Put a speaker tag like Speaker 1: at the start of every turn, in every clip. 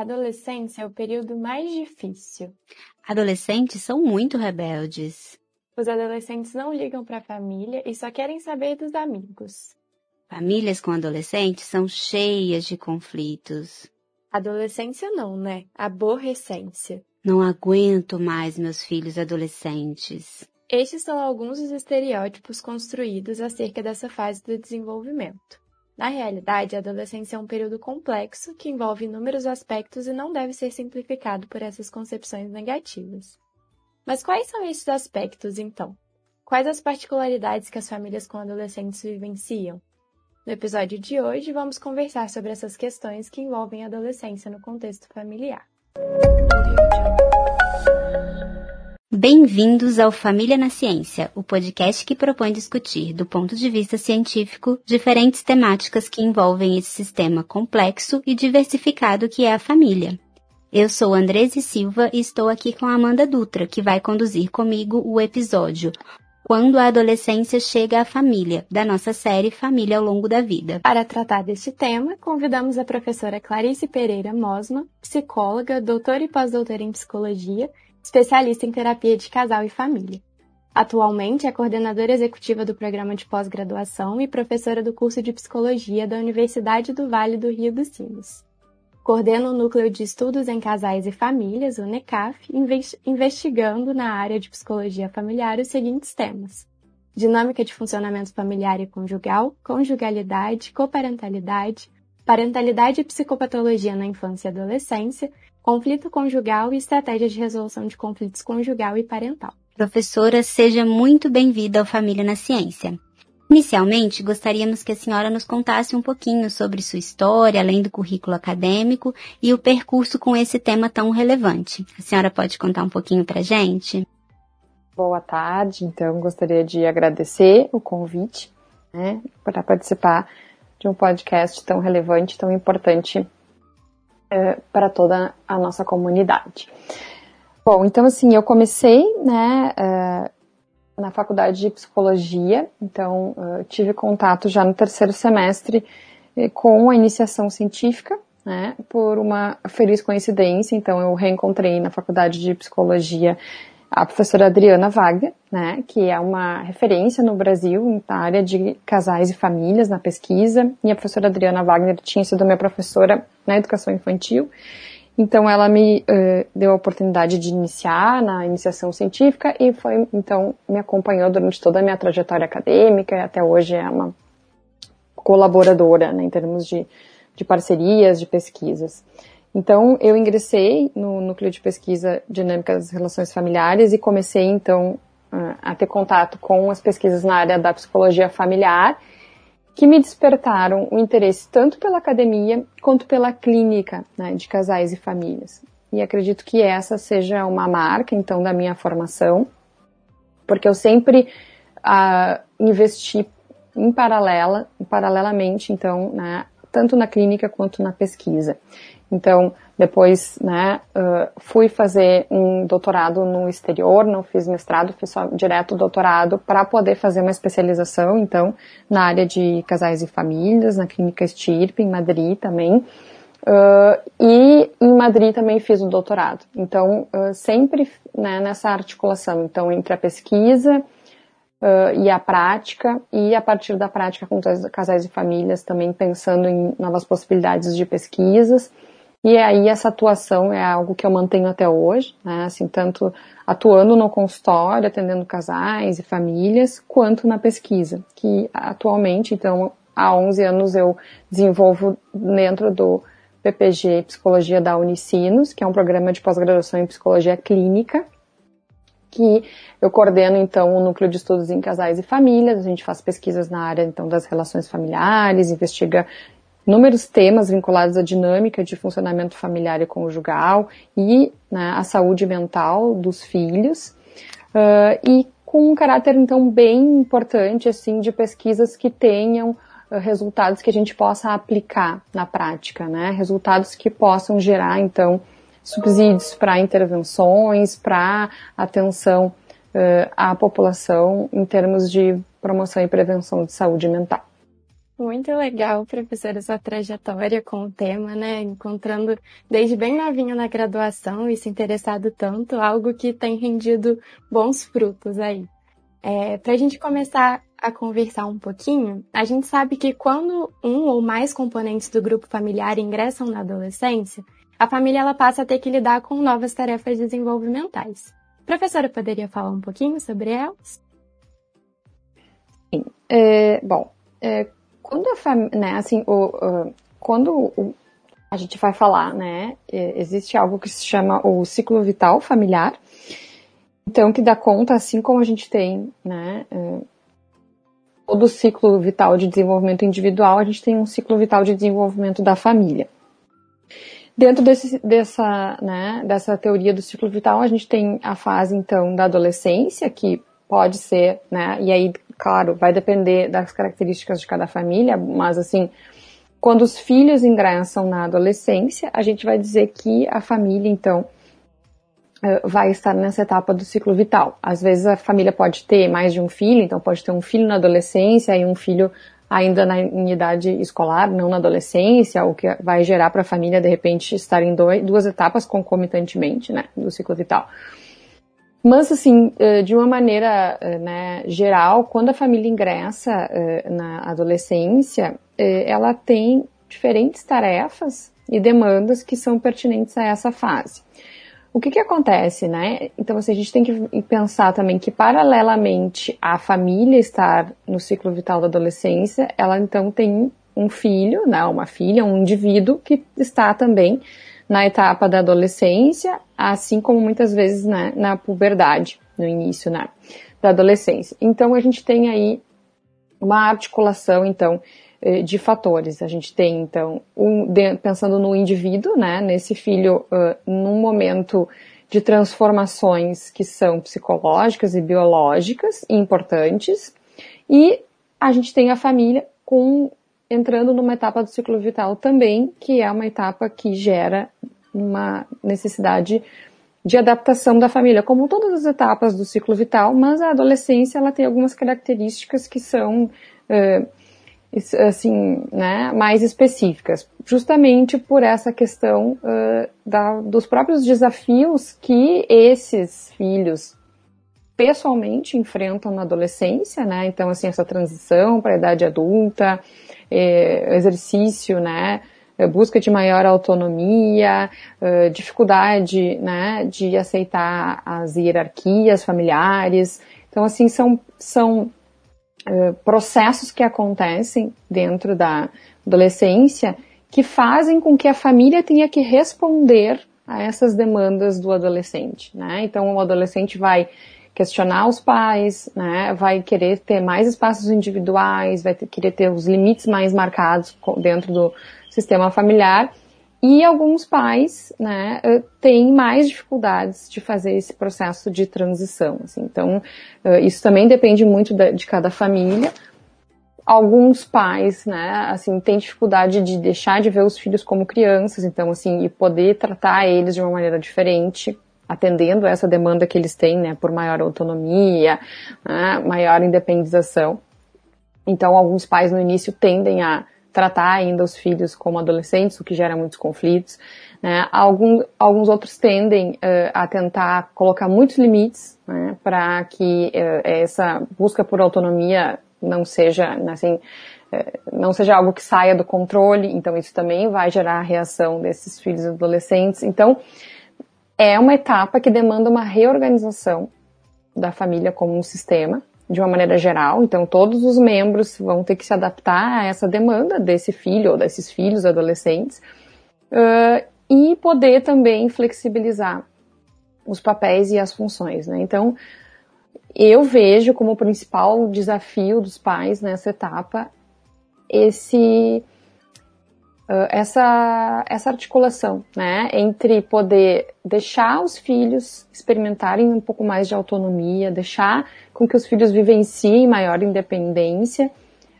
Speaker 1: adolescência é o período mais difícil.
Speaker 2: Adolescentes são muito rebeldes.
Speaker 1: Os adolescentes não ligam para a família e só querem saber dos amigos.
Speaker 2: Famílias com adolescentes são cheias de conflitos.
Speaker 1: Adolescência não, né? Aborrecência.
Speaker 2: Não aguento mais meus filhos adolescentes.
Speaker 1: Estes são alguns dos estereótipos construídos acerca dessa fase do desenvolvimento. Na realidade, a adolescência é um período complexo que envolve inúmeros aspectos e não deve ser simplificado por essas concepções negativas. Mas quais são esses aspectos, então? Quais as particularidades que as famílias com adolescentes vivenciam? No episódio de hoje, vamos conversar sobre essas questões que envolvem a adolescência no contexto familiar.
Speaker 2: Bem-vindos ao Família na Ciência, o podcast que propõe discutir, do ponto de vista científico, diferentes temáticas que envolvem esse sistema complexo e diversificado que é a família. Eu sou Andrese Silva e estou aqui com a Amanda Dutra, que vai conduzir comigo o episódio Quando a Adolescência Chega à Família, da nossa série Família ao Longo da Vida.
Speaker 1: Para tratar deste tema, convidamos a professora Clarice Pereira Mosma, psicóloga, doutora e pós-doutora em psicologia, especialista em terapia de casal e família. Atualmente é coordenadora executiva do programa de pós-graduação e professora do curso de psicologia da Universidade do Vale do Rio dos Sinos. Coordena o Núcleo de Estudos em Casais e Famílias, o NECAF, investigando na área de psicologia familiar os seguintes temas: dinâmica de funcionamento familiar e conjugal, conjugalidade, coparentalidade, parentalidade e psicopatologia na infância e adolescência, conflito conjugal e estratégias de resolução de conflitos conjugal e parental.
Speaker 2: Professora, seja muito bem-vinda ao Família na Ciência. Inicialmente, gostaríamos que a senhora nos contasse um pouquinho sobre sua história, além do currículo acadêmico e o percurso com esse tema tão relevante. A senhora pode contar um pouquinho para gente?
Speaker 3: Boa tarde, então gostaria de agradecer o convite né, para participar de um podcast tão relevante, tão importante é, para toda a nossa comunidade. Bom, então assim, eu comecei, né, é, na faculdade de psicologia, então uh, tive contato já no terceiro semestre eh, com a iniciação científica, né, por uma feliz coincidência, então eu reencontrei na faculdade de psicologia a professora Adriana Wagner, né, que é uma referência no Brasil na área de casais e famílias na pesquisa, e a professora Adriana Wagner tinha sido minha professora na educação infantil, então ela me uh, deu a oportunidade de iniciar na iniciação científica e foi então me acompanhou durante toda a minha trajetória acadêmica e até hoje é uma colaboradora né, em termos de, de parcerias, de pesquisas. Então eu ingressei no núcleo de pesquisa dinâmica das relações familiares e comecei então a ter contato com as pesquisas na área da psicologia familiar que me despertaram o interesse tanto pela academia quanto pela clínica né, de casais e famílias. E acredito que essa seja uma marca, então, da minha formação, porque eu sempre uh, investi em paralela, paralelamente, então, né, tanto na clínica quanto na pesquisa. Então, depois, né, uh, fui fazer um doutorado no exterior, não fiz mestrado, fiz só direto doutorado para poder fazer uma especialização, então, na área de casais e famílias, na clínica Stirpe, em Madrid também. Uh, e em Madrid também fiz o doutorado. Então, uh, sempre né, nessa articulação, então, entre a pesquisa e a prática, e a partir da prática com casais e famílias, também pensando em novas possibilidades de pesquisas. E aí essa atuação é algo que eu mantenho até hoje, né? Assim, tanto atuando no consultório, atendendo casais e famílias, quanto na pesquisa, que atualmente, então, há 11 anos eu desenvolvo dentro do PPG Psicologia da Unicinos, que é um programa de pós-graduação em psicologia clínica, que eu coordeno então o núcleo de estudos em casais e famílias, a gente faz pesquisas na área então das relações familiares, investiga inúmeros temas vinculados à dinâmica de funcionamento familiar e conjugal e né, a saúde mental dos filhos uh, e com um caráter então bem importante assim de pesquisas que tenham uh, resultados que a gente possa aplicar na prática, né? Resultados que possam gerar então subsídios para intervenções, para atenção uh, à população em termos de promoção e prevenção de saúde mental.
Speaker 1: Muito legal, professora, sua trajetória com o tema, né? Encontrando desde bem novinha na graduação e se interessado tanto, algo que tem rendido bons frutos aí. É, Para a gente começar a conversar um pouquinho, a gente sabe que quando um ou mais componentes do grupo familiar ingressam na adolescência, a família ela passa a ter que lidar com novas tarefas desenvolvimentais. Professora poderia falar um pouquinho sobre elas?
Speaker 3: Sim. É, bom, é, quando a família, né, assim, o, quando o, a gente vai falar, né, existe algo que se chama o ciclo vital familiar, então que dá conta, assim como a gente tem, né, uh, todo o ciclo vital de desenvolvimento individual, a gente tem um ciclo vital de desenvolvimento da família. Dentro desse, dessa, né, dessa teoria do ciclo vital, a gente tem a fase, então, da adolescência, que pode ser, né, e aí claro, vai depender das características de cada família, mas assim, quando os filhos ingressam na adolescência, a gente vai dizer que a família, então, eh, vai estar nessa etapa do ciclo vital. Às vezes a família pode ter mais de um filho, então pode ter um filho na adolescência e um filho ainda na, em idade escolar, não na adolescência, o que vai gerar para a família, de repente, estar em dois, duas etapas concomitantemente, né, do ciclo vital. Mas, assim, eh, de uma maneira eh, né, geral, quando a família ingressa eh, na adolescência, ela tem diferentes tarefas e demandas que são pertinentes a essa fase. O que, que acontece, né? Então, assim, a gente tem que pensar também que, paralelamente à família estar no ciclo vital da adolescência, ela então tem um filho, né, uma filha, um indivíduo que está também na etapa da adolescência, assim como muitas vezes né, na puberdade, no início né, da adolescência. Então a gente tem aí uma articulação então eh, de fatores. A gente tem então um, pensando no indivíduo, né, nesse filho uh, num momento de transformações que são psicológicas e biológicas importantes, e a gente tem a família com entrando numa etapa do ciclo vital também, que é uma etapa que gera uma necessidade de adaptação da família, como todas as etapas do ciclo vital, mas a adolescência ela tem algumas características que são uh, assim, né, mais específicas, justamente por essa questão uh, da, dos próprios desafios que esses filhos pessoalmente enfrentam na adolescência, né? Então, assim, essa transição para a idade adulta, eh, exercício, né? Eh, busca de maior autonomia, eh, dificuldade, né? De aceitar as hierarquias familiares. Então, assim, são, são processos que acontecem dentro da adolescência que fazem com que a família tenha que responder a essas demandas do adolescente, né? Então, o adolescente vai questionar os pais, né, vai querer ter mais espaços individuais, vai ter, querer ter os limites mais marcados dentro do sistema familiar. E alguns pais, né, eh, têm mais dificuldades de fazer esse processo de transição. Assim. Então, eh, isso também depende muito de cada família. Alguns pais, né, assim, têm dificuldade de deixar de ver os filhos como crianças, então, assim, e poder tratar eles de uma maneira diferente atendendo essa demanda que eles têm, né, por maior autonomia, né, maior independização. Então, alguns pais no início tendem a tratar ainda os filhos como adolescentes, o que gera muitos conflitos. Né? Alguns, outros tendem uh, a tentar colocar muitos limites né, para que uh, essa busca por autonomia não seja, assim, uh, não seja algo que saia do controle. Então, isso também vai gerar a reação desses filhos adolescentes. Então, é uma etapa que demanda uma reorganização da família como um sistema, de uma maneira geral. Então, todos os membros vão ter que se adaptar a essa demanda desse filho ou desses filhos adolescentes uh, e poder também flexibilizar os papéis e as funções. Né? Então, eu vejo como principal desafio dos pais nessa etapa esse essa, essa articulação, né, entre poder deixar os filhos experimentarem um pouco mais de autonomia, deixar com que os filhos vivenciem maior independência,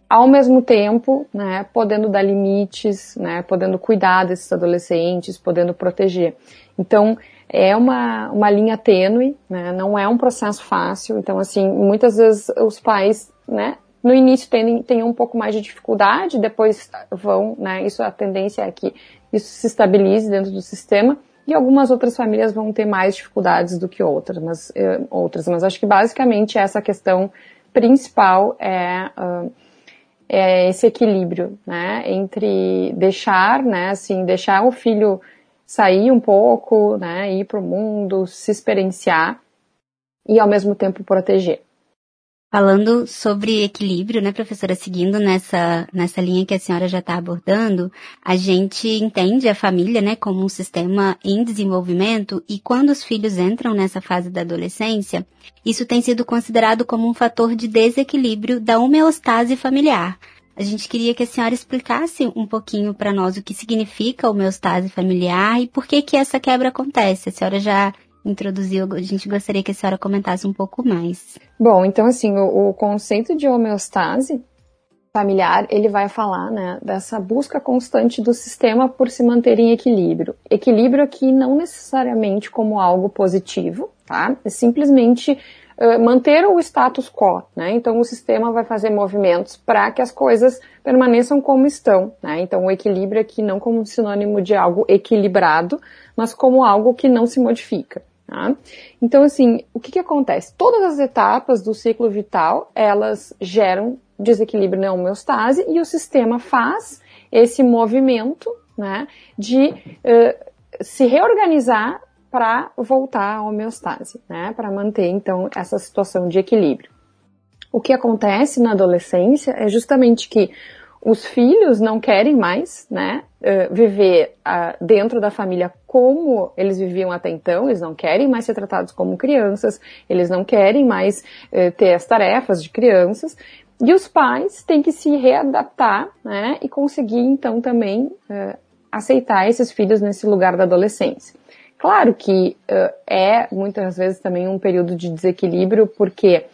Speaker 3: ao mesmo tempo, né, podendo dar limites, né, podendo cuidar desses adolescentes, podendo proteger. Então, é uma, uma linha tênue, né, não é um processo fácil. Então, assim, muitas vezes os pais, né, no início tem, um pouco mais de dificuldade, depois vão, né, isso a tendência é que isso se estabilize dentro do sistema, e algumas outras famílias vão ter mais dificuldades do que outras, mas, eh, outras, mas acho que basicamente essa questão principal é, uh, é esse equilíbrio, né, entre deixar, né, assim, deixar o filho sair um pouco, né, ir para o mundo, se experienciar e ao mesmo tempo proteger.
Speaker 2: Falando sobre equilíbrio, né, professora, seguindo nessa, nessa linha que a senhora já está abordando, a gente entende a família, né, como um sistema em desenvolvimento e quando os filhos entram nessa fase da adolescência, isso tem sido considerado como um fator de desequilíbrio da homeostase familiar. A gente queria que a senhora explicasse um pouquinho para nós o que significa homeostase familiar e por que que essa quebra acontece. A senhora já introduziu, a gente gostaria que a senhora comentasse um pouco mais.
Speaker 3: Bom, então assim, o, o conceito de homeostase familiar, ele vai falar, né, dessa busca constante do sistema por se manter em equilíbrio. Equilíbrio aqui não necessariamente como algo positivo, tá? É simplesmente uh, manter o status quo, né? Então o sistema vai fazer movimentos para que as coisas permaneçam como estão, né? Então o equilíbrio aqui não como sinônimo de algo equilibrado, mas como algo que não se modifica. Tá? Então, assim, o que, que acontece? Todas as etapas do ciclo vital, elas geram desequilíbrio na homeostase e o sistema faz esse movimento né, de uh, se reorganizar para voltar à homeostase, né, para manter, então, essa situação de equilíbrio. O que acontece na adolescência é justamente que os filhos não querem mais, né, viver uh, dentro da família como eles viviam até então, eles não querem mais ser tratados como crianças, eles não querem mais uh, ter as tarefas de crianças, e os pais têm que se readaptar, né, e conseguir então também uh, aceitar esses filhos nesse lugar da adolescência. Claro que é muitas vezes também um período de desequilíbrio, porque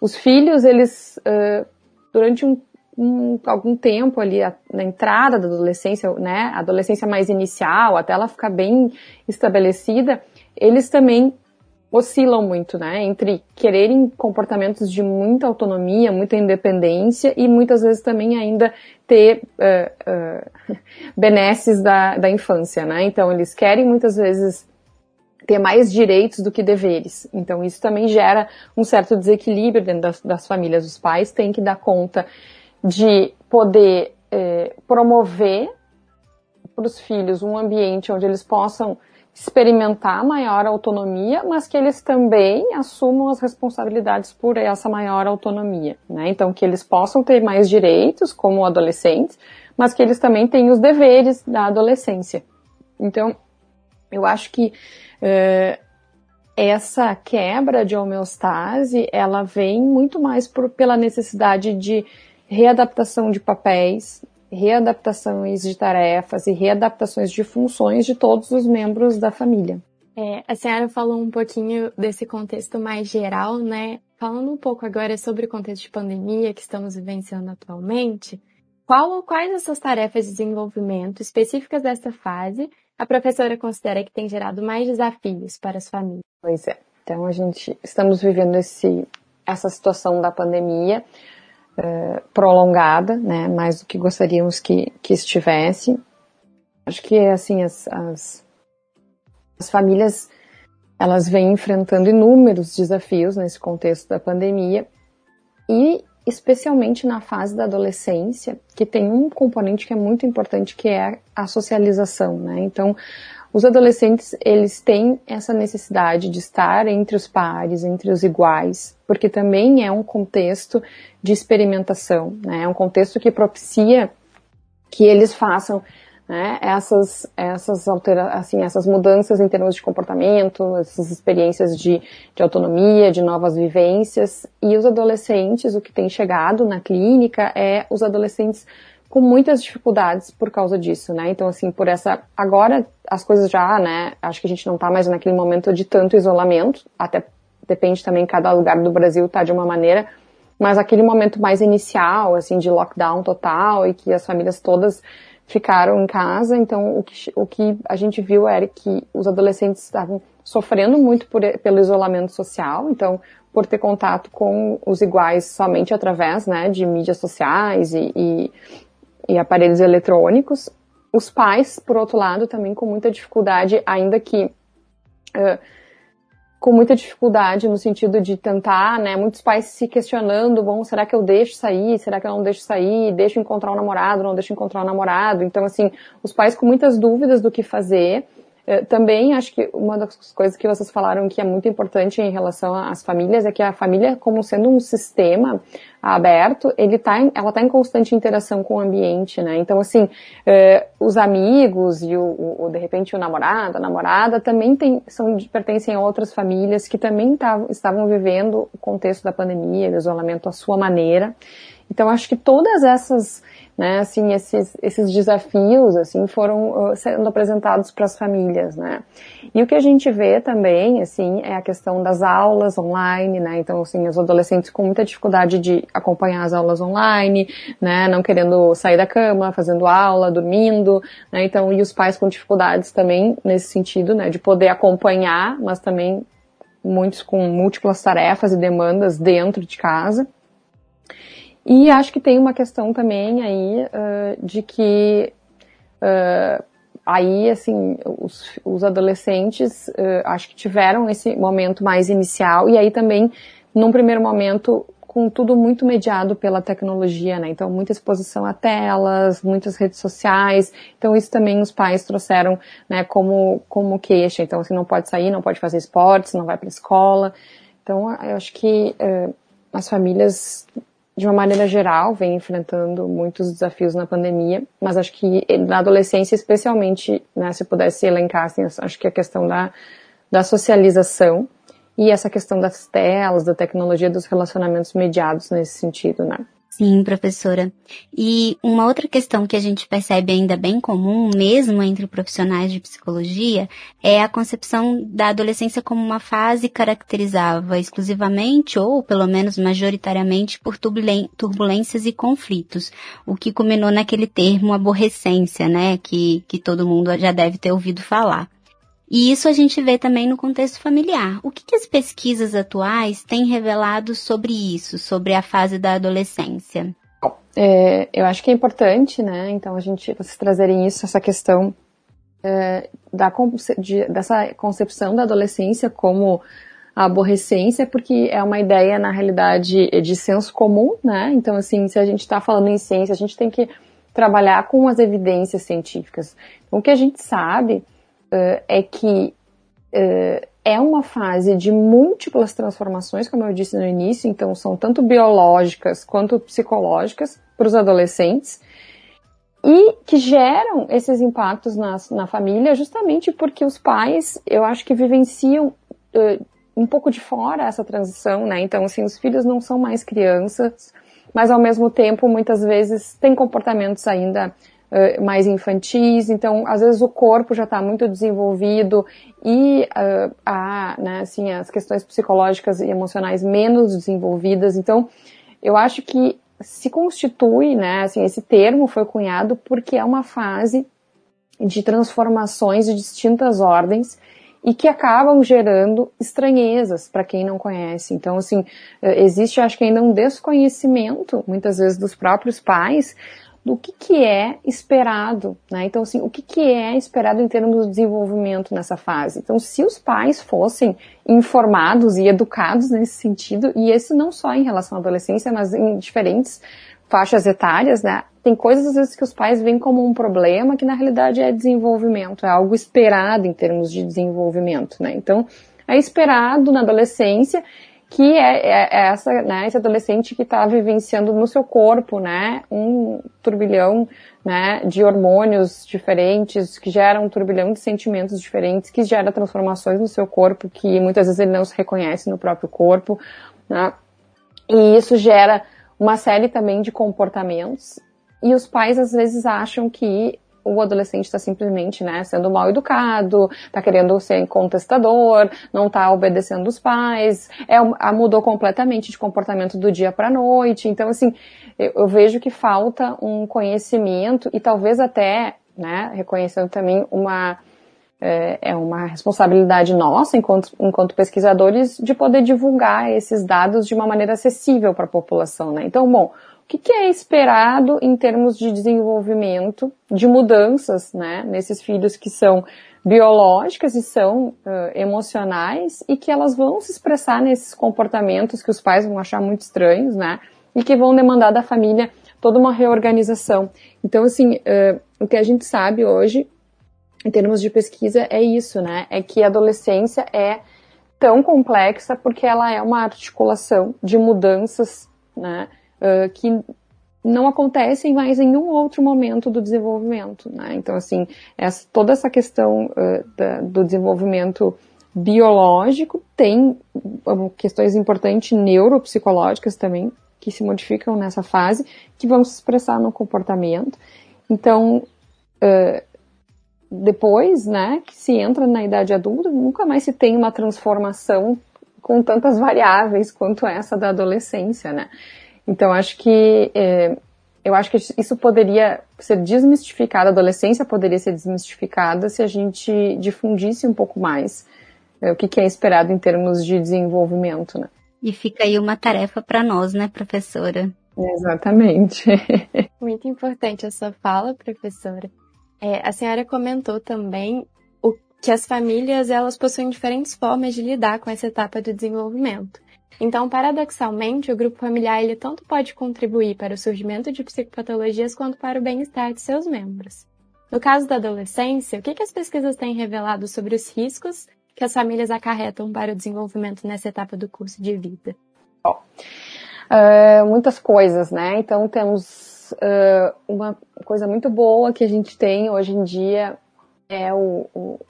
Speaker 3: os filhos, eles, durante um um, algum tempo ali a, na entrada da adolescência, né, adolescência mais inicial, até ela ficar bem estabelecida, eles também oscilam muito, né, entre quererem comportamentos de muita autonomia, muita independência e muitas vezes também ainda ter uh, uh, benesses da, da infância, né, então eles querem muitas vezes ter mais direitos do que deveres. Então isso também gera um certo desequilíbrio dentro das, das famílias. Os pais têm que dar conta de poder é, promover para os filhos um ambiente onde eles possam experimentar maior autonomia, mas que eles também assumam as responsabilidades por essa maior autonomia, né? Então que eles possam ter mais direitos como adolescentes, mas que eles também têm os deveres da adolescência. Então, eu acho que é, essa quebra de homeostase, ela vem muito mais por, pela necessidade de readaptação de papéis, readaptações de tarefas e readaptações de funções de todos os membros da família.
Speaker 1: É, a senhora falou um pouquinho desse contexto mais geral, né? Falando um pouco agora sobre o contexto de pandemia que estamos vivenciando atualmente, qual ou quais essas tarefas de desenvolvimento específicas dessa fase a professora considera que tem gerado mais desafios para as famílias?
Speaker 3: Pois é. Então a gente estamos vivendo esse, essa situação da pandemia uh, prolongada, né, mais do que gostaríamos que, que estivesse. Acho que, assim, as, as, as famílias, elas vêm enfrentando inúmeros desafios nesse contexto da pandemia e especialmente na fase da adolescência, que tem um componente que é muito importante, que é a socialização, né? Então, os adolescentes, eles têm essa necessidade de estar entre os pares, entre os iguais, porque também é um contexto de experimentação, né? É um contexto que propicia que eles façam né, essas, essas, altera assim, essas mudanças em termos de comportamento, essas experiências de, de autonomia, de novas vivências. E os adolescentes, o que tem chegado na clínica é os adolescentes com muitas dificuldades por causa disso, né? Então, assim, por essa. Agora as coisas já, né? Acho que a gente não tá mais naquele momento de tanto isolamento, até depende também, cada lugar do Brasil tá de uma maneira, mas aquele momento mais inicial, assim, de lockdown total e que as famílias todas ficaram em casa, então o que, o que a gente viu era que os adolescentes estavam sofrendo muito por, pelo isolamento social, então por ter contato com os iguais somente através né, de mídias sociais e, e, e aparelhos eletrônicos. Os pais, por outro lado, também com muita dificuldade, ainda que uh, com muita dificuldade no sentido de tentar, né, muitos pais se questionando, bom, será que eu deixo sair? Será que eu não deixo sair? Deixo encontrar um namorado? Não deixo encontrar um namorado? Então, assim, os pais com muitas dúvidas do que fazer eh, também acho que uma das coisas que vocês falaram que é muito importante em relação às famílias é que a família, como sendo um sistema aberto, ele tá em, ela está em constante interação com o ambiente, né? Então, assim, eh, os amigos e o, o, de repente o namorado, a namorada também tem, são, pertencem a outras famílias que também tavam, estavam vivendo o contexto da pandemia, do isolamento à sua maneira. Então, acho que todas essas né? Assim, esses, esses desafios, assim, foram uh, sendo apresentados para as famílias, né? E o que a gente vê também, assim, é a questão das aulas online, né? Então, assim, os adolescentes com muita dificuldade de acompanhar as aulas online, né? Não querendo sair da cama, fazendo aula, dormindo, né? Então, e os pais com dificuldades também nesse sentido, né? De poder acompanhar, mas também muitos com múltiplas tarefas e demandas dentro de casa. E acho que tem uma questão também aí uh, de que uh, aí, assim, os, os adolescentes uh, acho que tiveram esse momento mais inicial e aí também, num primeiro momento, com tudo muito mediado pela tecnologia, né? Então, muita exposição a telas, muitas redes sociais. Então, isso também os pais trouxeram, né, como, como queixa. Então, assim, não pode sair, não pode fazer esportes, não vai para escola. Então, eu acho que as famílias de uma maneira geral, vem enfrentando muitos desafios na pandemia, mas acho que na adolescência, especialmente, né, se pudesse elencar, assim, acho que a questão da, da socialização e essa questão das telas, da tecnologia, dos relacionamentos mediados nesse sentido, né?
Speaker 2: Sim, professora. E uma outra questão que a gente percebe ainda bem comum, mesmo entre profissionais de psicologia, é a concepção da adolescência como uma fase caracterizada exclusivamente ou, pelo menos majoritariamente, por turbulências e conflitos, o que culminou naquele termo aborrecência, né, que, que todo mundo já deve ter ouvido falar. E isso a gente vê também no contexto familiar. O que, que as pesquisas atuais têm revelado sobre isso, sobre a fase da adolescência?
Speaker 3: É, eu acho que é importante, né? Então a gente vocês trazerem isso, essa questão é, da, de, dessa concepção da adolescência como a aborrecência, porque é uma ideia na realidade de senso comum, né? Então assim, se a gente está falando em ciência, a gente tem que trabalhar com as evidências científicas. Então, o que a gente sabe uh, é que uh, é uma fase de múltiplas transformações, como eu disse no início, então são tanto biológicas quanto psicológicas para os adolescentes e que geram esses impactos na, na família justamente porque os pais, eu acho que vivenciam uh, um pouco de fora essa transição, né? Então, assim, os filhos não são mais crianças, mas ao mesmo tempo, muitas vezes, têm comportamentos ainda mais infantis, então às vezes o corpo já está muito desenvolvido e uh, a, né, assim, as questões psicológicas e emocionais menos desenvolvidas, então eu acho que se constitui, né, assim, esse termo foi cunhado porque é uma fase de transformações de distintas ordens e que acabam gerando estranhezas para quem não conhece. Então, assim, existe, acho que ainda um desconhecimento, muitas vezes, dos próprios pais do que, que é esperado, né? Então, assim, o que, que é esperado em termos de desenvolvimento nessa fase? Então, se os pais fossem informados e educados nesse sentido, e esse não só em relação à adolescência, mas em diferentes faixas etárias, né? Tem coisas às vezes que os pais veem como um problema que na realidade é desenvolvimento, é algo esperado em termos de desenvolvimento, né? Então, é esperado na adolescência que é, é, é essa, né, esse adolescente que está vivenciando no seu corpo, né, um turbilhão, né, de hormônios diferentes, que gera um turbilhão de sentimentos diferentes, que gera transformações no seu corpo, que muitas vezes ele não se reconhece no próprio corpo, né, e isso gera uma série também de comportamentos, e os pais às vezes acham que o adolescente está simplesmente, né, sendo mal educado, está querendo ser contestador, não está obedecendo os pais, é, mudou completamente de comportamento do dia para noite. Então, assim, eu, eu, vejo que falta um conhecimento e talvez até, né, reconhecendo também uma é, é uma responsabilidade nossa, enquanto, enquanto pesquisadores, de poder divulgar esses dados de uma maneira acessível para a população, né? Então, bom, o que, que, é esperado em termos de desenvolvimento, de mudanças, né, nesses filhos que são biológicas e são uh, emocionais e que elas vão se expressar nesses comportamentos que os pais vão achar muito estranhos, né, e que vão demandar da família toda uma reorganização. Então, assim, uh, o que a gente sabe hoje, em termos de pesquisa, é isso, né, é que a adolescência é tão complexa porque ela é uma articulação de mudanças, né, que não acontecem mais em nenhum outro momento do desenvolvimento, né? Então, assim, essa, toda essa questão uh, da, do desenvolvimento biológico tem questões importantes neuropsicológicas também que se modificam nessa fase, que vão se expressar no comportamento. Então, uh, depois, né, que se entra na idade adulta, nunca mais se tem uma transformação com tantas variáveis quanto essa da adolescência, né? Então, acho que é, eu acho que isso poderia ser desmistificado, a adolescência poderia ser desmistificada se a gente difundisse um pouco mais é, o que, que, é esperado em termos de desenvolvimento, né?
Speaker 2: E fica aí uma tarefa para nós, né, professora?
Speaker 3: Exatamente.
Speaker 1: Muito importante a sua fala, professora. É, a senhora comentou também o que as famílias elas possuem diferentes formas de lidar com essa etapa do desenvolvimento. Então, paradoxalmente, o grupo familiar ele tanto pode contribuir para o surgimento de psicopatologias quanto para o bem-estar de seus membros. No caso da adolescência, o que, as pesquisas têm revelado sobre os riscos que as famílias acarretam para o desenvolvimento nessa etapa do curso de vida?
Speaker 3: Bom, uh, muitas coisas, né? Então, temos uh, uma coisa muito boa que a gente tem hoje em dia é o, o,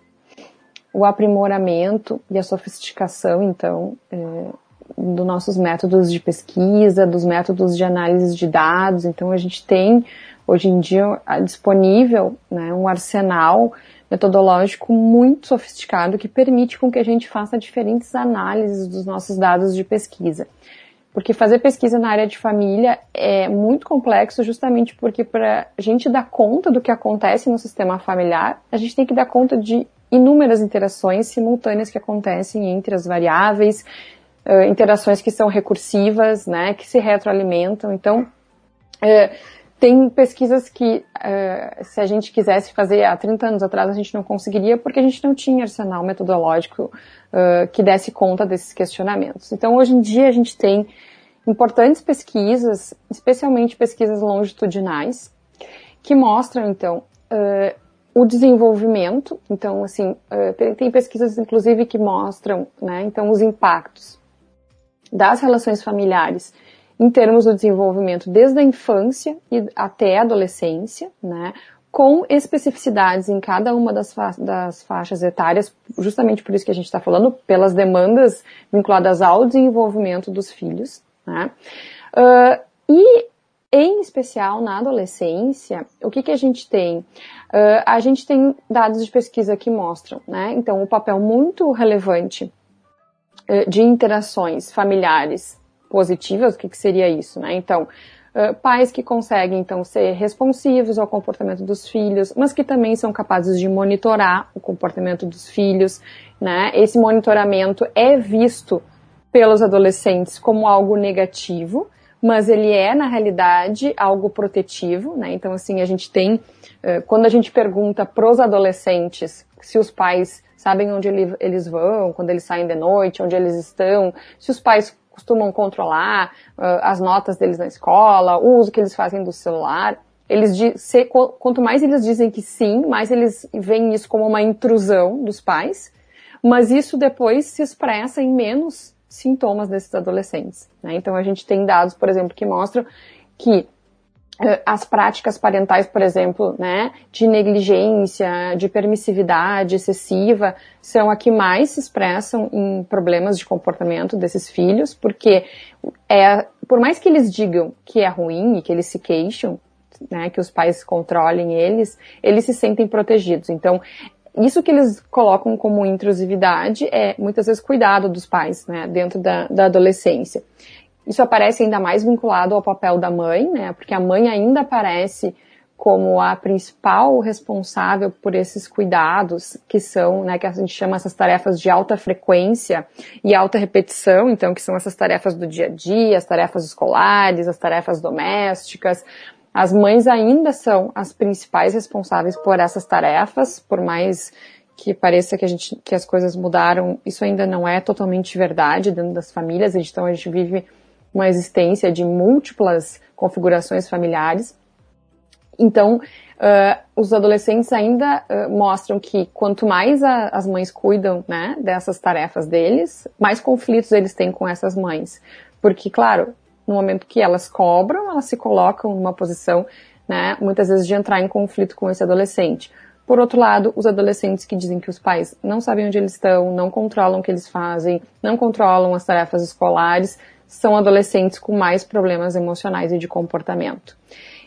Speaker 3: o aprimoramento e a sofisticação, então, uh, dos nossos métodos de pesquisa, dos métodos de análise de dados. Então a gente tem hoje em dia disponível né, um arsenal metodológico muito sofisticado que permite com que a gente faça diferentes análises dos nossos dados de pesquisa. Porque fazer pesquisa na área de família é muito complexo justamente porque para a gente dar conta do que acontece no sistema familiar, a gente tem que dar conta de inúmeras interações simultâneas que acontecem entre as variáveis, uh, interações que são recursivas, né, que se retroalimentam. Então, uh, tem pesquisas que, uh, se a gente quisesse fazer há 30 anos atrás, a gente não conseguiria, porque a gente não tinha arsenal metodológico que desse conta desses questionamentos. Então, hoje em dia, a gente tem importantes pesquisas, especialmente pesquisas longitudinais, que mostram, então, o desenvolvimento, então, assim, tem pesquisas, inclusive, que mostram, né, então, os impactos das relações familiares em termos do desenvolvimento desde a infância e até a adolescência, né, com especificidades em cada uma das, fa das faixas etárias, justamente por isso que a gente está falando, pelas demandas vinculadas ao desenvolvimento dos filhos, né, uh, e em especial na adolescência, o que, que a gente tem? Uh, a gente tem dados de pesquisa que mostram, né, então, o papel muito relevante de interações familiares positivas, o que, que seria isso, né? Então, uh, pais que conseguem, então, ser responsivos ao comportamento dos filhos, mas que também são capazes de monitorar o comportamento dos filhos, né? Esse monitoramento é visto pelos adolescentes como algo negativo, mas ele é, na realidade, algo protetivo, né? Então, assim, a gente tem, uh, quando a gente pergunta pros adolescentes se os pais sabem onde ele, eles vão, quando eles saem de noite, onde eles estão, se os pais costumam controlar uh, as notas deles na escola, o uso que eles fazem do celular. Eles se, quanto mais eles dizem que sim, mais eles veem isso como uma intrusão dos pais, mas isso depois se expressa em menos sintomas desses adolescentes. Né? Então a gente tem dados, por exemplo, que mostram que eh, as práticas parentais, por exemplo, né, de negligência, de permissividade excessiva, são a que mais se expressam em problemas de comportamento desses filhos, porque é, por mais que eles digam que é ruim e que eles se queixam, né, que os pais controlem eles, eles se sentem protegidos. Então, isso que eles colocam como intrusividade é muitas vezes cuidado dos pais, né, dentro da, da adolescência. Isso aparece ainda mais vinculado ao papel da mãe, né? Porque a mãe ainda aparece como a principal responsável por esses cuidados, que são, né, que a gente chama essas tarefas de alta frequência e alta repetição, então, que são essas tarefas do dia a dia, as tarefas escolares, as tarefas domésticas. As mães ainda são as principais responsáveis por essas tarefas, por mais que pareça que a gente, que as coisas mudaram, isso ainda não é totalmente verdade dentro das famílias, então a gente vive uma existência de múltiplas configurações familiares. Então, uh, os adolescentes ainda uh, mostram que quanto mais a, as mães cuidam né, dessas tarefas deles, mais conflitos eles têm com essas mães. Porque, claro, no momento que elas cobram, elas se colocam numa posição, né, muitas vezes, de entrar em conflito com esse adolescente. Por outro lado, os adolescentes que dizem que os pais não sabem onde eles estão, não controlam o que eles fazem, não controlam as tarefas escolares, são adolescentes com mais problemas emocionais e de comportamento.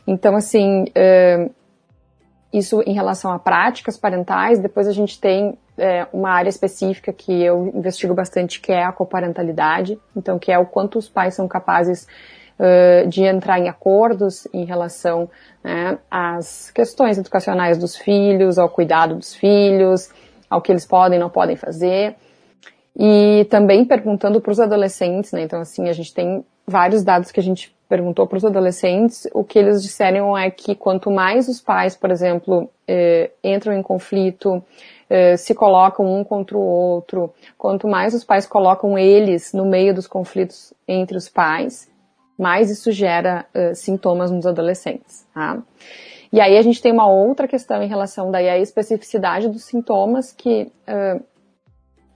Speaker 3: Então, assim, uh, isso em relação a práticas parentais, depois a gente tem é, uma área específica que eu investigo bastante, que é a coparentalidade, então, que é o quanto os pais são capazes uh, de entrar em acordos em relação né, às questões educacionais dos filhos, ao cuidado dos filhos, ao que eles podem e não podem fazer. E também perguntando para os adolescentes, né? Então, assim, a gente tem vários dados que a gente perguntou para os adolescentes. O que eles disseram é que quanto mais os pais, por exemplo, eh, entram em conflito, eh, se colocam um contra o outro, quanto mais os pais colocam eles no meio dos conflitos entre os pais, mais isso gera eh, sintomas nos adolescentes. Tá? E aí a gente tem uma outra questão em relação daí à especificidade dos sintomas que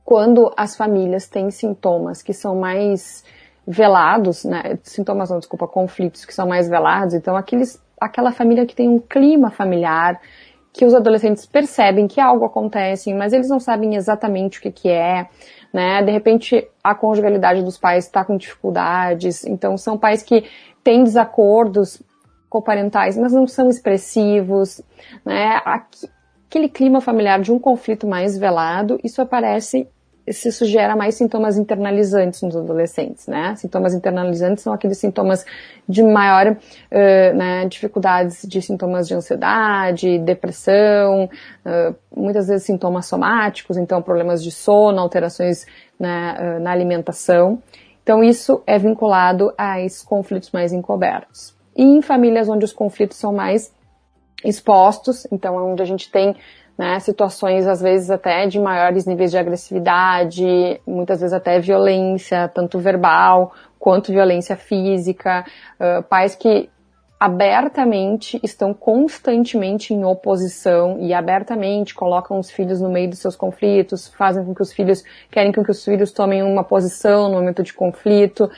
Speaker 3: quando as famílias têm sintomas que são mais velados, né, sintomas não, desculpa, conflitos que são mais velados, então aqueles, aquela família que tem um clima familiar, que os adolescentes percebem que algo acontece, mas eles não sabem exatamente o que, que é, né, de repente a conjugalidade dos pais está com dificuldades, então são pais que têm desacordos coparentais, mas não são expressivos, né, aquele clima familiar de um conflito mais velado, isso aparece se isso gera mais sintomas internalizantes nos adolescentes, né? Sintomas internalizantes são aqueles sintomas de maior uh, né, dificuldades de sintomas de ansiedade, depressão, uh, muitas vezes sintomas somáticos, então problemas de sono, alterações né, uh, na alimentação. Então isso é vinculado a esses conflitos mais encobertos. E em famílias onde os conflitos são mais expostos, então é onde a gente tem né, situações às vezes até de maiores níveis de agressividade, muitas vezes até violência, tanto verbal quanto violência física, uh, pais que abertamente estão constantemente em oposição e abertamente colocam os filhos no meio dos seus conflitos, fazem com que os filhos, querem que os filhos tomem uma posição no momento de conflito.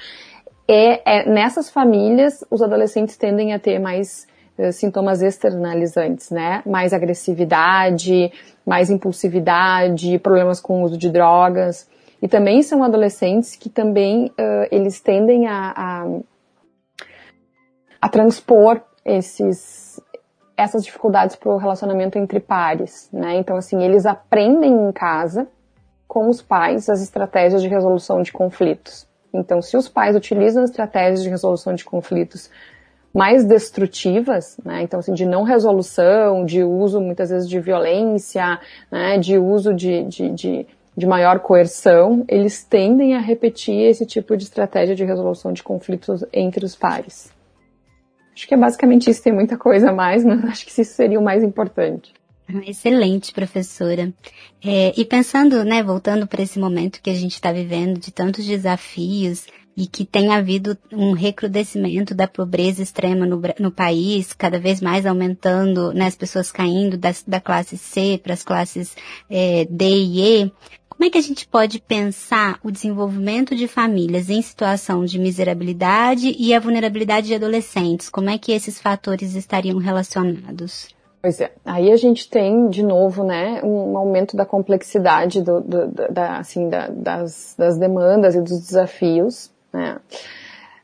Speaker 3: E é, nessas famílias, os adolescentes tendem a ter mais sintomas externalizantes, né? Mais agressividade, mais impulsividade, problemas com o uso de drogas. E também são adolescentes que também uh, eles tendem a, a, a transpor esses, essas dificuldades para o relacionamento entre pares, né? Então, assim, eles aprendem em casa com os pais as estratégias de resolução de conflitos. Então, se os pais utilizam estratégias de resolução de conflitos mais destrutivas, né? Então, assim, de não resolução, de uso muitas vezes de violência, né? De uso de, de, de, de maior coerção, eles tendem a repetir esse tipo de estratégia de resolução de conflitos entre os pares. Acho que é basicamente isso, tem muita coisa a mais, mas acho que isso seria o mais importante.
Speaker 2: Excelente, professora. É, e pensando, né, voltando para esse momento que a gente está vivendo de tantos desafios, e que tem havido um recrudescimento da pobreza extrema no, no país, cada vez mais aumentando, né, as pessoas caindo da, da classe C para as classes é, D e E. Como é que a gente pode pensar o desenvolvimento de famílias em situação de miserabilidade e a vulnerabilidade de adolescentes? Como é que esses fatores estariam relacionados?
Speaker 3: Pois é, aí a gente tem de novo, né, um aumento da complexidade do, do, da, assim, da, das, das demandas e dos desafios né?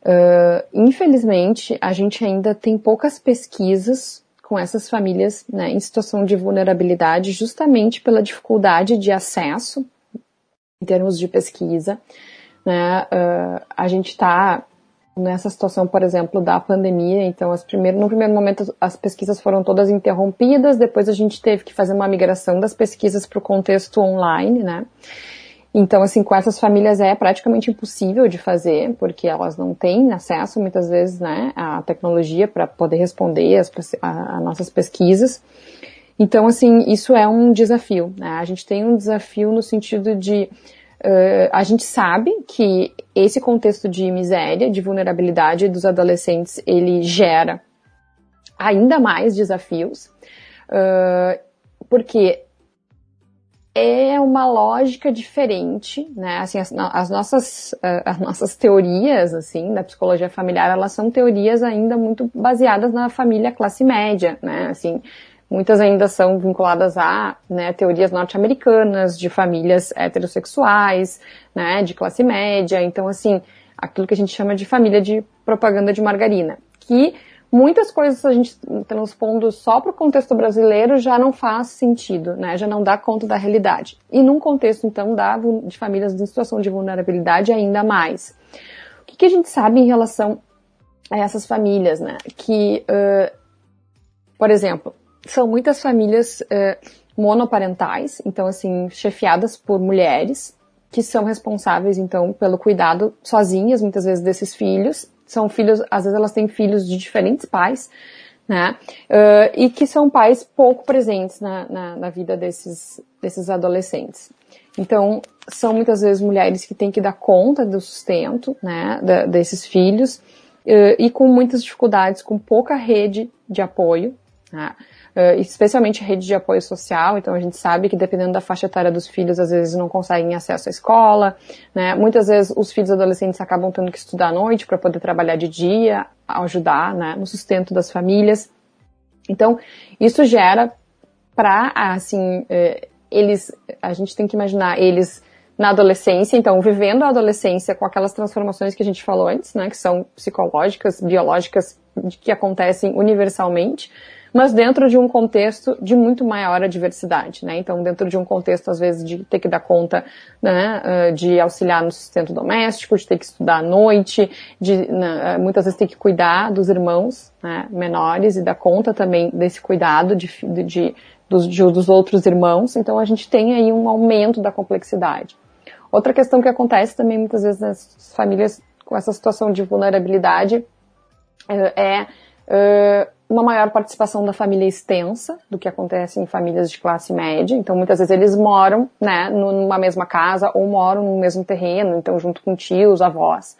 Speaker 3: Uh, infelizmente, a gente ainda tem poucas pesquisas com essas famílias né, em situação de vulnerabilidade, justamente pela dificuldade de acesso em termos de pesquisa. Né? Uh, a gente está nessa situação, por exemplo, da pandemia. Então, as no primeiro momento, as pesquisas foram todas interrompidas, depois a gente teve que fazer uma migração das pesquisas para o contexto online, né? Então, assim, com essas famílias é praticamente impossível de fazer, porque elas não têm acesso, muitas vezes, né, à tecnologia para poder responder a nossas pesquisas. Então, assim, isso é um desafio. Né? A gente tem um desafio no sentido de uh, a gente sabe que esse contexto de miséria, de vulnerabilidade dos adolescentes, ele gera ainda mais desafios, uh, porque é uma lógica diferente, né? Assim, as, as, nossas, as nossas teorias, assim, da psicologia familiar, elas são teorias ainda muito baseadas na família classe média, né? Assim, Muitas ainda são vinculadas a né, teorias norte-americanas de famílias heterossexuais, né, de classe média. Então, assim, aquilo que a gente chama de família de propaganda de margarina. Que muitas coisas a gente transpondo só para o contexto brasileiro já não faz sentido, né? Já não dá conta da realidade. E num contexto, então, da, de famílias em situação de vulnerabilidade ainda mais. O que, que a gente sabe em relação a essas famílias, né? Que, uh, por exemplo, são muitas famílias uh, monoparentais, então assim, chefiadas por mulheres, que são responsáveis, então, pelo cuidado sozinhas, muitas vezes, desses filhos. São filhos, às vezes elas têm filhos de diferentes pais, né? Uh, e que são pais pouco presentes na, na, na, vida desses, desses adolescentes. Então, são muitas vezes mulheres que têm que dar conta do sustento, né, da, desses filhos, uh, e com muitas dificuldades, com pouca rede de apoio, né? Uh, especialmente rede de apoio social. Então a gente sabe que dependendo da faixa etária dos filhos, às vezes não conseguem acesso à escola, né? Muitas vezes os filhos adolescentes acabam tendo que estudar à noite para poder trabalhar de dia, ajudar, né, no sustento das famílias. Então isso gera para assim uh, eles, a gente tem que imaginar eles na adolescência, então vivendo a adolescência com aquelas transformações que a gente falou antes, né, que são psicológicas, biológicas, que acontecem universalmente, mas dentro de um contexto de muito maior adversidade, né? Então, dentro de um contexto, às vezes, de ter que dar conta, né, ah, de auxiliar no sustento doméstico, de ter que estudar à noite, de né, ah, muitas vezes ter que cuidar dos irmãos né, menores e dar conta também desse cuidado de, de, de dos, de, dos outros irmãos. Então, a gente tem aí um aumento da complexidade. Outra questão que acontece também muitas vezes nas famílias com essa situação de vulnerabilidade é, é uma maior participação da família extensa do que acontece em famílias de classe média. Então, muitas vezes eles moram, né, numa mesma casa ou moram no mesmo terreno, então junto com tios, avós.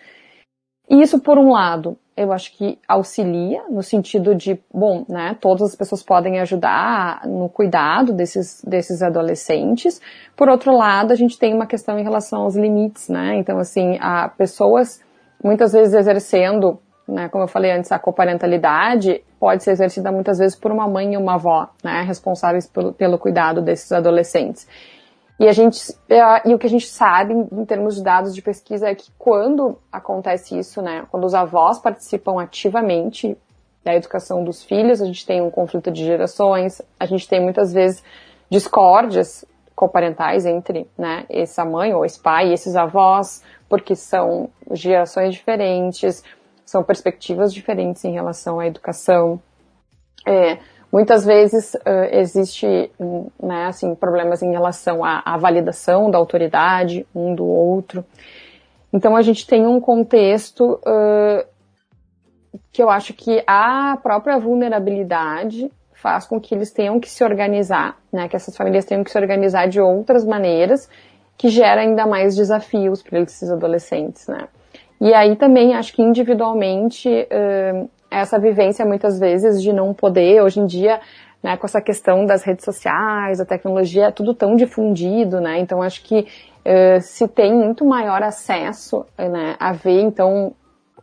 Speaker 3: E isso, por um lado, eu acho que auxilia no sentido de, bom, né, todas as pessoas podem ajudar no cuidado desses, desses adolescentes. Por outro lado, a gente tem uma questão em relação aos limites, né? Então, assim, há pessoas muitas vezes exercendo né, como eu falei antes, a coparentalidade pode ser exercida muitas vezes por uma mãe e uma avó, né, responsáveis pelo, pelo cuidado desses adolescentes. E a gente, é, e o que a gente sabe em termos de dados de pesquisa é que quando acontece isso, né, quando os avós participam ativamente da educação dos filhos, a gente tem um conflito de gerações, a gente tem muitas vezes discórdias coparentais entre, né, essa mãe ou esse pai e esses avós, porque são gerações diferentes, são perspectivas diferentes em relação à educação. É, muitas vezes uh, existe né, assim, problemas em relação à, à, validação da autoridade um do outro. Então a gente tem um contexto uh, que eu acho que a própria vulnerabilidade faz com que eles tenham que se organizar, né, que essas famílias tenham que se organizar de outras maneiras, que gera ainda mais desafios para esses adolescentes, né. E aí também acho que individualmente uh, essa vivência muitas vezes de não poder, hoje em dia, né, com essa questão das redes sociais, a tecnologia, é tudo tão difundido, né? Então acho que uh, se tem muito maior acesso né, a ver então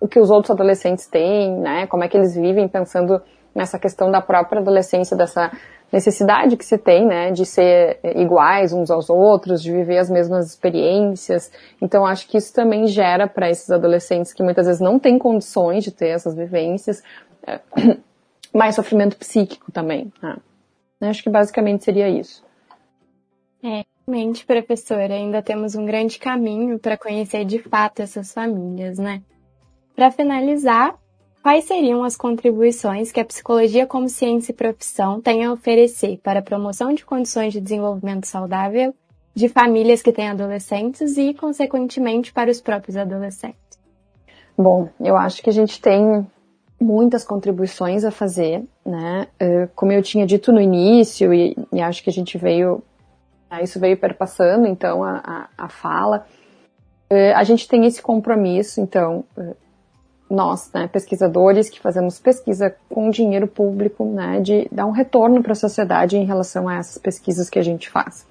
Speaker 3: o que os outros adolescentes têm, né? Como é que eles vivem pensando nessa questão da própria adolescência, dessa necessidade que se tem, né, de ser iguais uns aos outros, de viver as mesmas experiências. Então, acho que isso também gera para esses adolescentes que muitas vezes não têm condições de ter essas vivências, é, mais sofrimento psíquico também. Né? Acho que basicamente seria isso.
Speaker 1: É, realmente, professora, ainda temos um grande caminho para conhecer de fato essas famílias, né? Para finalizar, quais seriam as contribuições que a psicologia como ciência e profissão tem a oferecer para a promoção de condições de desenvolvimento saudável de famílias que têm adolescentes e, consequentemente, para os próprios adolescentes?
Speaker 3: Bom, eu acho que a gente tem muitas contribuições a fazer, né? Eh, como eu tinha dito no início, e, e acho que a gente veio, né, isso veio perpassando, então, a, a, a fala, eh, a gente tem esse compromisso, então, eh, nós, né, pesquisadores que fazemos pesquisa com dinheiro público, né, de dar um retorno para a sociedade em relação a essas pesquisas que a gente faz.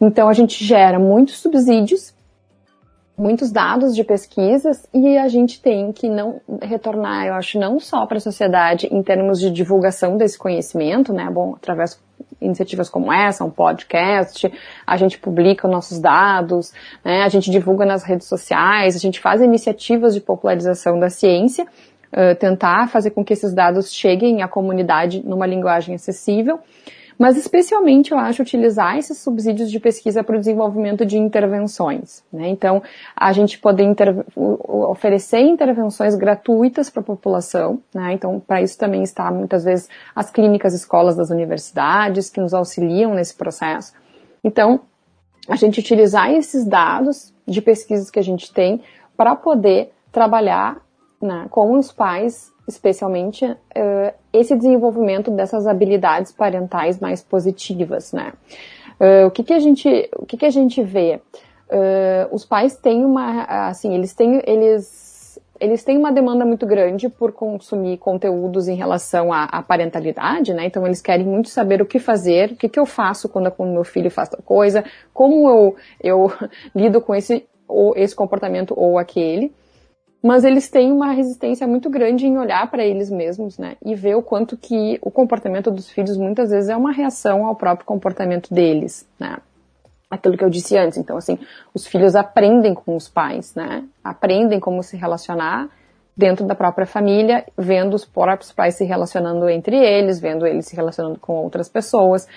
Speaker 3: Então, a gente gera muitos subsídios muitos dados de pesquisas e a gente tem que não retornar, eu acho, não só para a sociedade em termos de divulgação desse conhecimento, né? Bom, através iniciativas como essa, um podcast, a gente publica nossos dados, né? A gente divulga nas redes sociais, a gente faz iniciativas de popularização da ciência, uh, tentar fazer com que esses dados cheguem à comunidade numa linguagem acessível mas especialmente eu acho utilizar esses subsídios de pesquisa para o desenvolvimento de intervenções. Né? Então, a gente poder inter oferecer intervenções gratuitas para a população, né? então para isso também está muitas vezes as clínicas escolas das universidades que nos auxiliam nesse processo. Então, a gente utilizar esses dados de pesquisas que a gente tem para poder trabalhar né, com os pais especialmente uh, esse desenvolvimento dessas habilidades parentais mais positivas, né? Uh, o que que a gente, o que que a gente vê? Uh, os pais têm uma, assim, eles têm, eles, eles têm uma demanda muito grande por consumir conteúdos em relação à, à parentalidade, né? Então eles querem muito saber o que fazer, o que que eu faço quando, meu filho faz tal coisa, como eu, eu lido com esse, ou esse comportamento ou aquele mas eles têm uma resistência muito grande em olhar para eles mesmos, né? E ver o quanto que o comportamento dos filhos muitas vezes é uma reação ao próprio comportamento deles, né? Aquilo que eu disse antes. Então, assim, os filhos aprendem com os pais, né? Aprendem como se relacionar dentro da própria família, vendo os próprios pais se relacionando entre eles, vendo eles se relacionando com outras pessoas.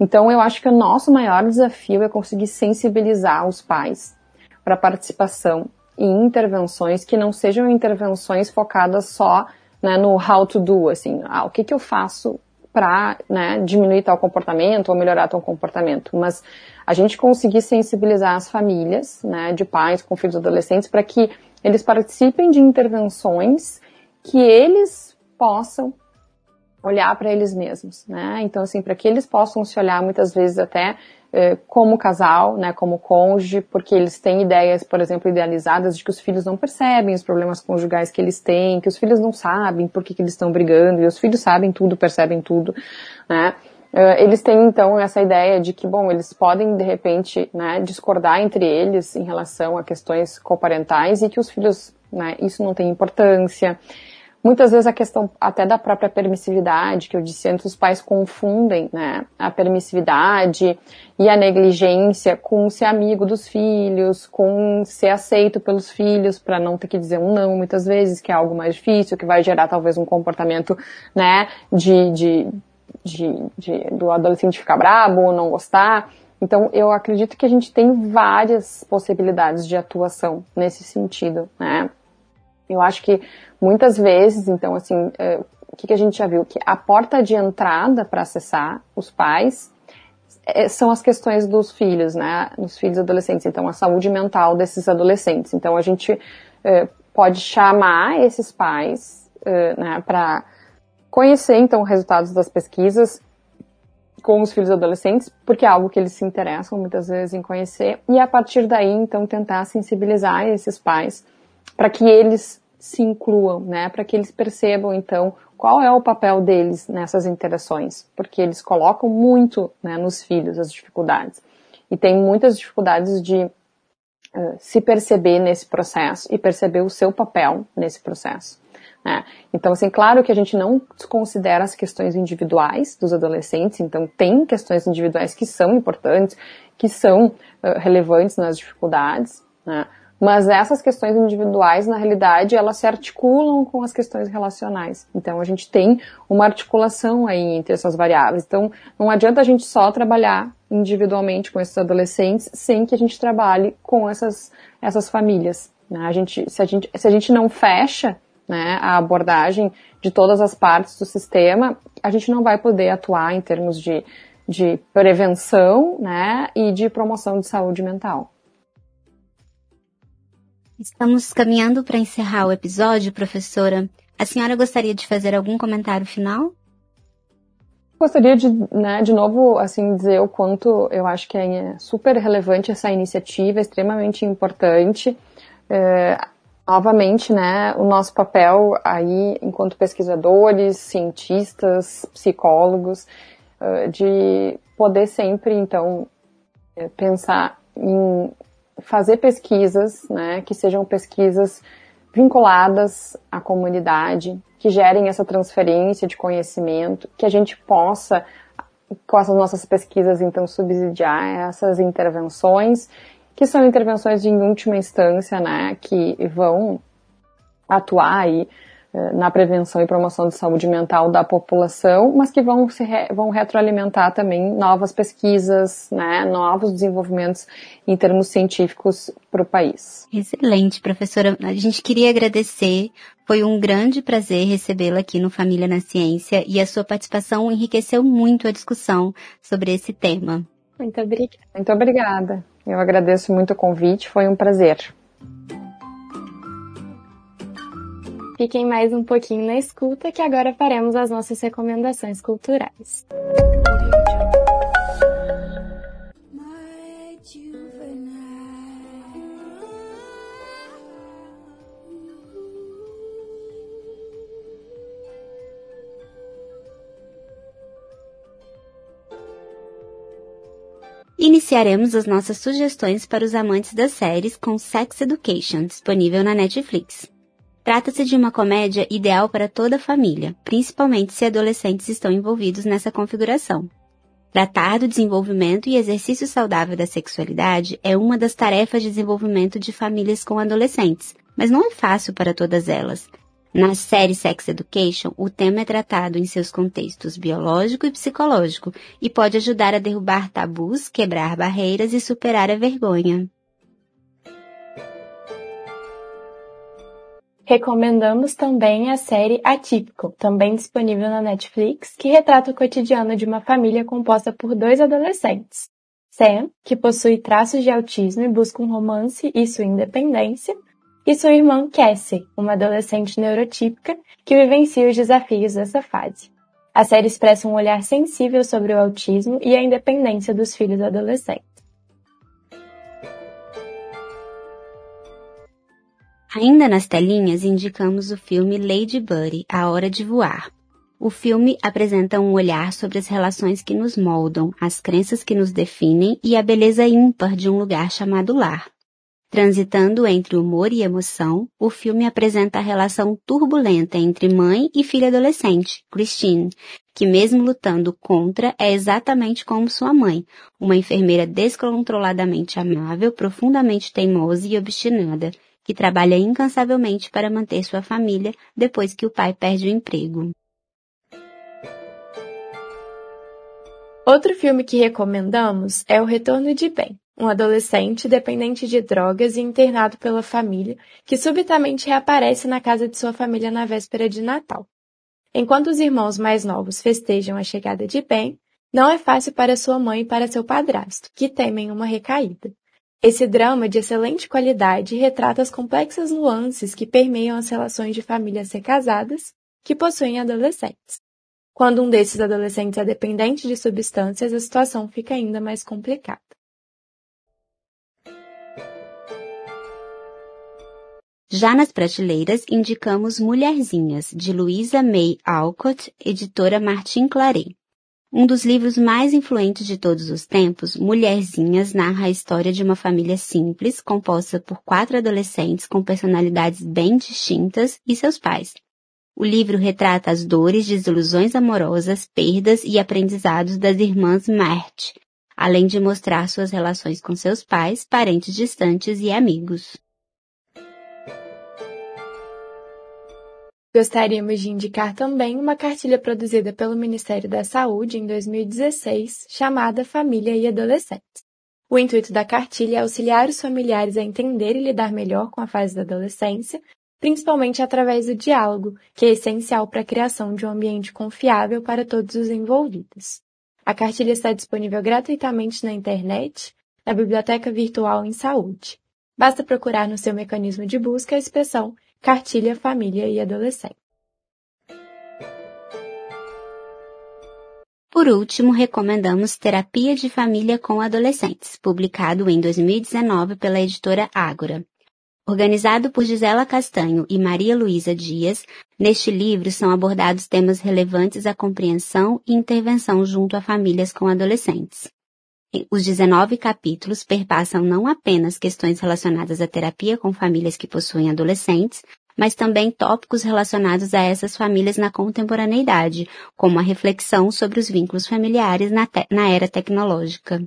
Speaker 3: Então, eu acho que o nosso maior desafio é conseguir sensibilizar os pais para a participação e intervenções que não sejam intervenções focadas só né, no how to do, assim, ah, o que, que eu faço para né, diminuir tal comportamento ou melhorar tal comportamento, mas a gente conseguir sensibilizar as famílias, né, de pais com filhos adolescentes, para que eles participem de intervenções que eles possam olhar para eles mesmos, né? Então, assim, para que eles possam se olhar muitas vezes até como casal, né, como cônjuge, porque eles têm ideias, por exemplo, idealizadas de que os filhos não percebem os problemas conjugais que eles têm, que os filhos não sabem por que, que eles estão brigando, e os filhos sabem tudo, percebem tudo, né? Eh, eles têm então essa ideia de que, bom, eles podem de repente, né, discordar entre eles em relação a questões coparentais e que os filhos, né, isso não tem importância. Muitas vezes a questão até da própria permissividade, que eu disse antes, os pais confundem né, a permissividade e a negligência com ser amigo dos filhos, com ser aceito pelos filhos, para não ter que dizer um não muitas vezes, que é algo mais difícil, que vai gerar talvez um comportamento né, de, de, de, de do adolescente ficar brabo ou não gostar. Então, eu acredito que a gente tem várias possibilidades de atuação nesse sentido, né? Eu acho que muitas vezes, então, assim, é, o que, a gente já viu? Que a porta de entrada para acessar os pais é, são as questões dos filhos, né? Dos filhos adolescentes. Então, a saúde mental desses adolescentes. Então, a gente é, pode chamar esses pais, né, para conhecer, então, os resultados das pesquisas com os filhos adolescentes, porque é algo que eles se interessam muitas vezes em conhecer, e a partir daí, então, tentar sensibilizar esses pais para que eles se incluam, né? Para que eles percebam então qual é o papel deles nessas interações, porque eles colocam muito né, nos filhos as dificuldades e tem muitas dificuldades de uh, se perceber nesse processo e perceber o seu papel nesse processo. Né? Então, assim, claro que a gente não desconsidera as questões individuais dos adolescentes, então tem questões individuais que são importantes, que são uh, relevantes nas dificuldades, né? Mas essas questões individuais, na realidade, elas se articulam com as questões relacionais. Então, a gente tem uma articulação aí entre essas variáveis. Então, não adianta a gente só trabalhar individualmente com esses adolescentes sem que a gente trabalhe com essas, essas famílias. Né? A gente, se, a gente, se a gente não fecha né, a abordagem de todas as partes do sistema, a gente não vai poder atuar em termos de, de prevenção né, e de promoção de saúde mental.
Speaker 2: Estamos caminhando para encerrar o episódio, professora. A senhora gostaria de fazer algum comentário final?
Speaker 3: Gostaria de, né, de novo, assim, dizer o quanto eu acho que é super relevante essa iniciativa, extremamente importante. É, novamente, né, o nosso papel aí, enquanto pesquisadores, cientistas, psicólogos, é, de poder sempre, então, é, pensar em fazer pesquisas, né, que sejam pesquisas vinculadas à comunidade, que gerem essa transferência de conhecimento, que a gente possa, com essas nossas pesquisas, então, subsidiar essas intervenções, que são intervenções de, última instância, né, que vão atuar aí na prevenção e promoção de saúde mental da população, mas que vão, se re, vão retroalimentar também novas pesquisas, né, novos desenvolvimentos em termos científicos para o país.
Speaker 2: Excelente, professora. A gente queria agradecer. Foi um grande prazer recebê-la aqui no Família na Ciência e a sua participação enriqueceu muito a discussão sobre esse tema.
Speaker 3: Muito obrigada. Muito obrigada. Eu agradeço muito o convite, foi um prazer.
Speaker 1: Fiquem mais um pouquinho na escuta que agora faremos as nossas recomendações culturais.
Speaker 2: Iniciaremos as nossas sugestões para os amantes das séries com Sex Education, disponível na Netflix. Trata-se de uma comédia ideal para toda a família, principalmente se adolescentes estão envolvidos nessa configuração. Tratar do desenvolvimento e exercício saudável da sexualidade é uma das tarefas de desenvolvimento de famílias com adolescentes, mas não é fácil para todas elas. Na série Sex Education, o tema é tratado em seus contextos biológico e psicológico e pode ajudar a derrubar tabus, quebrar barreiras e superar a vergonha.
Speaker 1: Recomendamos também a série Atípico, também disponível na Netflix, que retrata o cotidiano de uma família composta por dois adolescentes. Sam, que possui traços de autismo e busca um romance e sua independência, e sua irmã Cassie, uma adolescente neurotípica que vivencia os desafios dessa fase. A série expressa um olhar sensível sobre o autismo e a independência dos filhos adolescentes.
Speaker 2: Ainda nas telinhas, indicamos o filme Lady Buddy, A Hora de Voar. O filme apresenta um olhar sobre as relações que nos moldam, as crenças que nos definem e a beleza ímpar de um lugar chamado lar. Transitando entre humor e emoção, o filme apresenta a relação turbulenta entre mãe e filha adolescente, Christine, que mesmo lutando contra é exatamente como sua mãe, uma enfermeira descontroladamente amável, profundamente teimosa e obstinada, que trabalha incansavelmente para manter sua família depois que o pai perde o emprego.
Speaker 1: Outro filme que recomendamos é O Retorno de Ben, um adolescente dependente de drogas e internado pela família, que subitamente reaparece na casa de sua família na véspera de Natal. Enquanto os irmãos mais novos festejam a chegada de Ben, não é fácil para sua mãe e para seu padrasto, que temem uma recaída. Esse drama de excelente qualidade retrata as complexas nuances que permeiam as relações de famílias recasadas que possuem adolescentes. Quando um desses adolescentes é dependente de substâncias, a situação fica ainda mais complicada.
Speaker 2: Já nas prateleiras, indicamos Mulherzinhas, de Luisa May Alcott, editora Martin Claret. Um dos livros mais influentes de todos os tempos, Mulherzinhas narra a história de uma família simples, composta por quatro adolescentes com personalidades bem distintas e seus pais. O livro retrata as dores, desilusões amorosas, perdas e aprendizados das irmãs Mert, além de mostrar suas relações com seus pais, parentes distantes e amigos.
Speaker 1: Gostaríamos de indicar também uma cartilha produzida pelo Ministério da Saúde em 2016, chamada Família e Adolescentes. O intuito da cartilha é auxiliar os familiares a entender e lidar melhor com a fase da adolescência, principalmente através do diálogo, que é essencial para a criação de um ambiente confiável para todos os envolvidos. A cartilha está disponível gratuitamente na internet, na Biblioteca Virtual em Saúde. Basta procurar no seu mecanismo de busca a expressão Cartilha Família e Adolescente.
Speaker 2: Por último, recomendamos Terapia de Família com Adolescentes, publicado em 2019 pela editora Ágora. Organizado por Gisela Castanho e Maria Luísa Dias, neste livro são abordados temas relevantes à compreensão e intervenção junto a famílias com adolescentes. Os 19 capítulos perpassam não apenas questões relacionadas à terapia com famílias que possuem adolescentes, mas também tópicos relacionados a essas famílias na contemporaneidade, como a reflexão sobre os vínculos familiares na, na era tecnológica.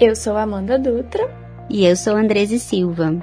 Speaker 1: Eu sou Amanda Dutra.
Speaker 2: E eu sou Andrese Silva.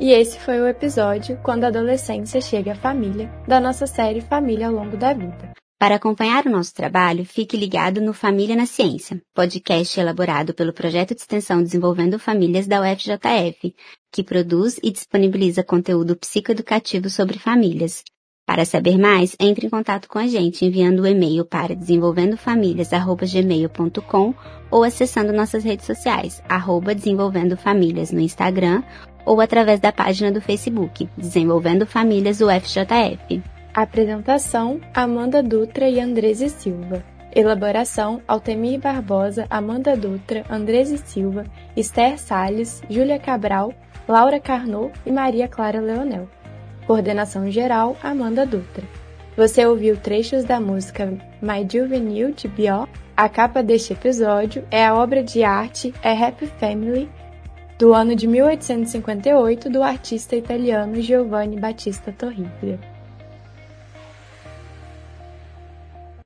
Speaker 1: E esse foi o episódio Quando a Adolescência Chega à Família, da nossa série Família ao Longo da Vida.
Speaker 2: Para acompanhar o nosso trabalho, fique ligado no Família na Ciência, podcast elaborado pelo projeto de extensão Desenvolvendo Famílias da UFJF, que produz e disponibiliza conteúdo psicoeducativo sobre famílias. Para saber mais, entre em contato com a gente enviando o um e-mail para desenvolvendofamilias.gmail.com ou acessando nossas redes sociais, arroba Desenvolvendo Famílias no Instagram ou através da página do Facebook, Desenvolvendo Famílias UFJF.
Speaker 1: Apresentação, Amanda Dutra e Andrese Silva. Elaboração, Altemir Barbosa, Amanda Dutra, Andrese Silva, Esther Salles, Júlia Cabral, Laura Carnot e Maria Clara Leonel. Coordenação geral, Amanda Dutra. Você ouviu trechos da música My Juvenile de Bió. A capa deste episódio é a obra de arte A Happy Family, do ano de 1858, do artista italiano Giovanni Battista Torribia.